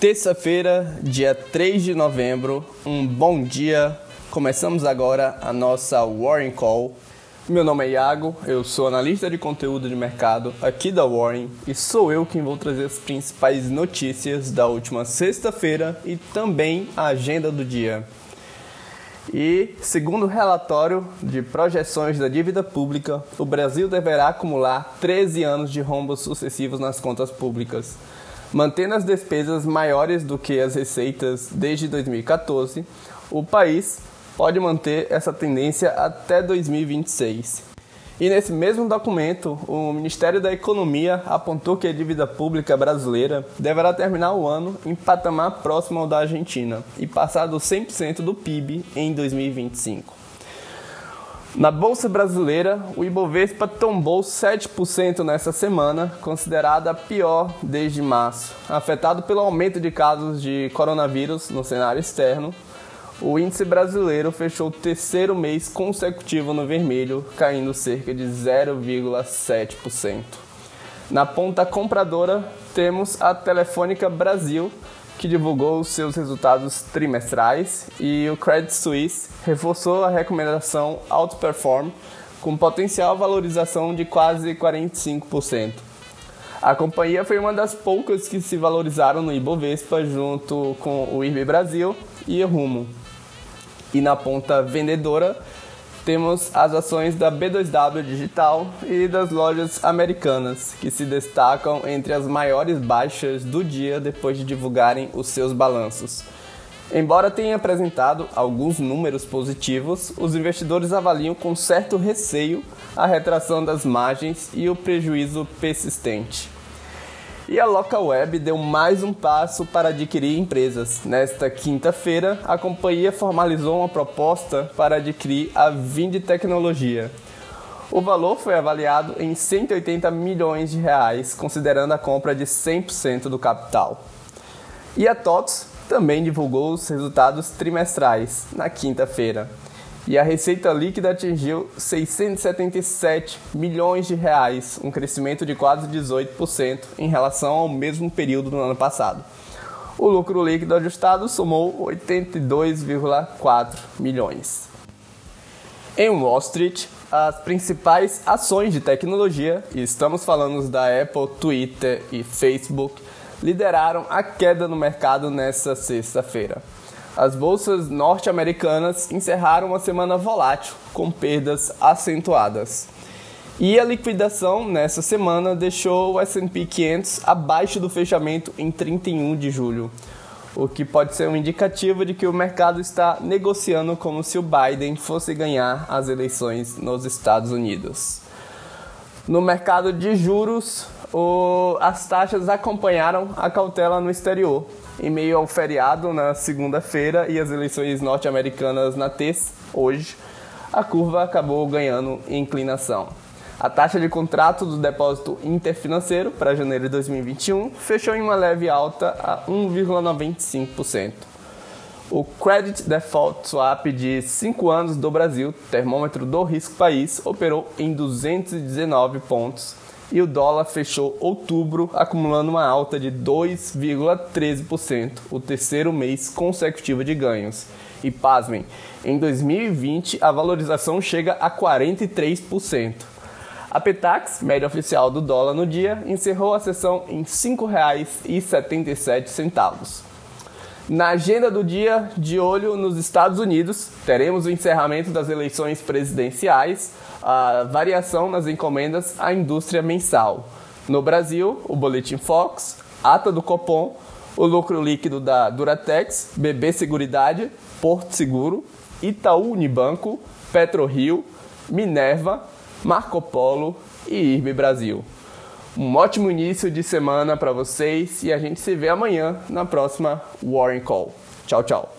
Terça-feira, dia 3 de novembro, um bom dia. Começamos agora a nossa Warren Call. Meu nome é Iago, eu sou analista de conteúdo de mercado aqui da Warren e sou eu quem vou trazer as principais notícias da última sexta-feira e também a agenda do dia. E, segundo o relatório de projeções da dívida pública, o Brasil deverá acumular 13 anos de rombos sucessivos nas contas públicas Mantendo as despesas maiores do que as receitas desde 2014, o país pode manter essa tendência até 2026. E nesse mesmo documento, o Ministério da Economia apontou que a dívida pública brasileira deverá terminar o ano em patamar próximo ao da Argentina e passar dos 100% do PIB em 2025. Na Bolsa Brasileira, o Ibovespa tombou 7% nessa semana, considerada a pior desde março. Afetado pelo aumento de casos de coronavírus no cenário externo, o índice brasileiro fechou o terceiro mês consecutivo no vermelho, caindo cerca de 0,7%. Na ponta compradora, temos a Telefônica Brasil, que divulgou seus resultados trimestrais e o Credit Suisse reforçou a recomendação Outperform com potencial valorização de quase 45%. A companhia foi uma das poucas que se valorizaram no Ibovespa junto com o IRB Brasil e Rumo. E na ponta vendedora, temos as ações da B2W Digital e das lojas americanas, que se destacam entre as maiores baixas do dia depois de divulgarem os seus balanços. Embora tenha apresentado alguns números positivos, os investidores avaliam com certo receio a retração das margens e o prejuízo persistente. E a Localweb deu mais um passo para adquirir empresas. Nesta quinta-feira, a companhia formalizou uma proposta para adquirir a Vind Tecnologia. O valor foi avaliado em 180 milhões de reais, considerando a compra de 100% do capital. E a TOTS também divulgou os resultados trimestrais na quinta-feira e a receita líquida atingiu 677 milhões de reais, um crescimento de quase 18% em relação ao mesmo período do ano passado. O lucro líquido ajustado somou 82,4 milhões. Em Wall Street, as principais ações de tecnologia, e estamos falando da Apple, Twitter e Facebook, lideraram a queda no mercado nesta sexta-feira as bolsas norte-americanas encerraram uma semana volátil, com perdas acentuadas. E a liquidação nessa semana deixou o S&P 500 abaixo do fechamento em 31 de julho, o que pode ser um indicativo de que o mercado está negociando como se o Biden fosse ganhar as eleições nos Estados Unidos. No mercado de juros, o, as taxas acompanharam a cautela no exterior, em meio ao feriado na segunda-feira e as eleições norte-americanas na terça, hoje, a curva acabou ganhando inclinação. A taxa de contrato do depósito interfinanceiro para janeiro de 2021 fechou em uma leve alta a 1,95%. O Credit Default Swap de 5 anos do Brasil, termômetro do risco país, operou em 219 pontos e o dólar fechou outubro acumulando uma alta de 2,13%, o terceiro mês consecutivo de ganhos. E pasmem, em 2020 a valorização chega a 43%. A Petax, média oficial do dólar no dia, encerrou a sessão em R$ 5,77. Na agenda do dia, de olho nos Estados Unidos, teremos o encerramento das eleições presidenciais, a variação nas encomendas à indústria mensal. No Brasil, o Boletim Fox, ata do Copom, o lucro líquido da Duratex, BB Seguridade, Porto Seguro, Itaú Unibanco, PetroRio, Minerva, Marco Polo e IRB Brasil. Um ótimo início de semana para vocês e a gente se vê amanhã na próxima Warren Call. Tchau, tchau.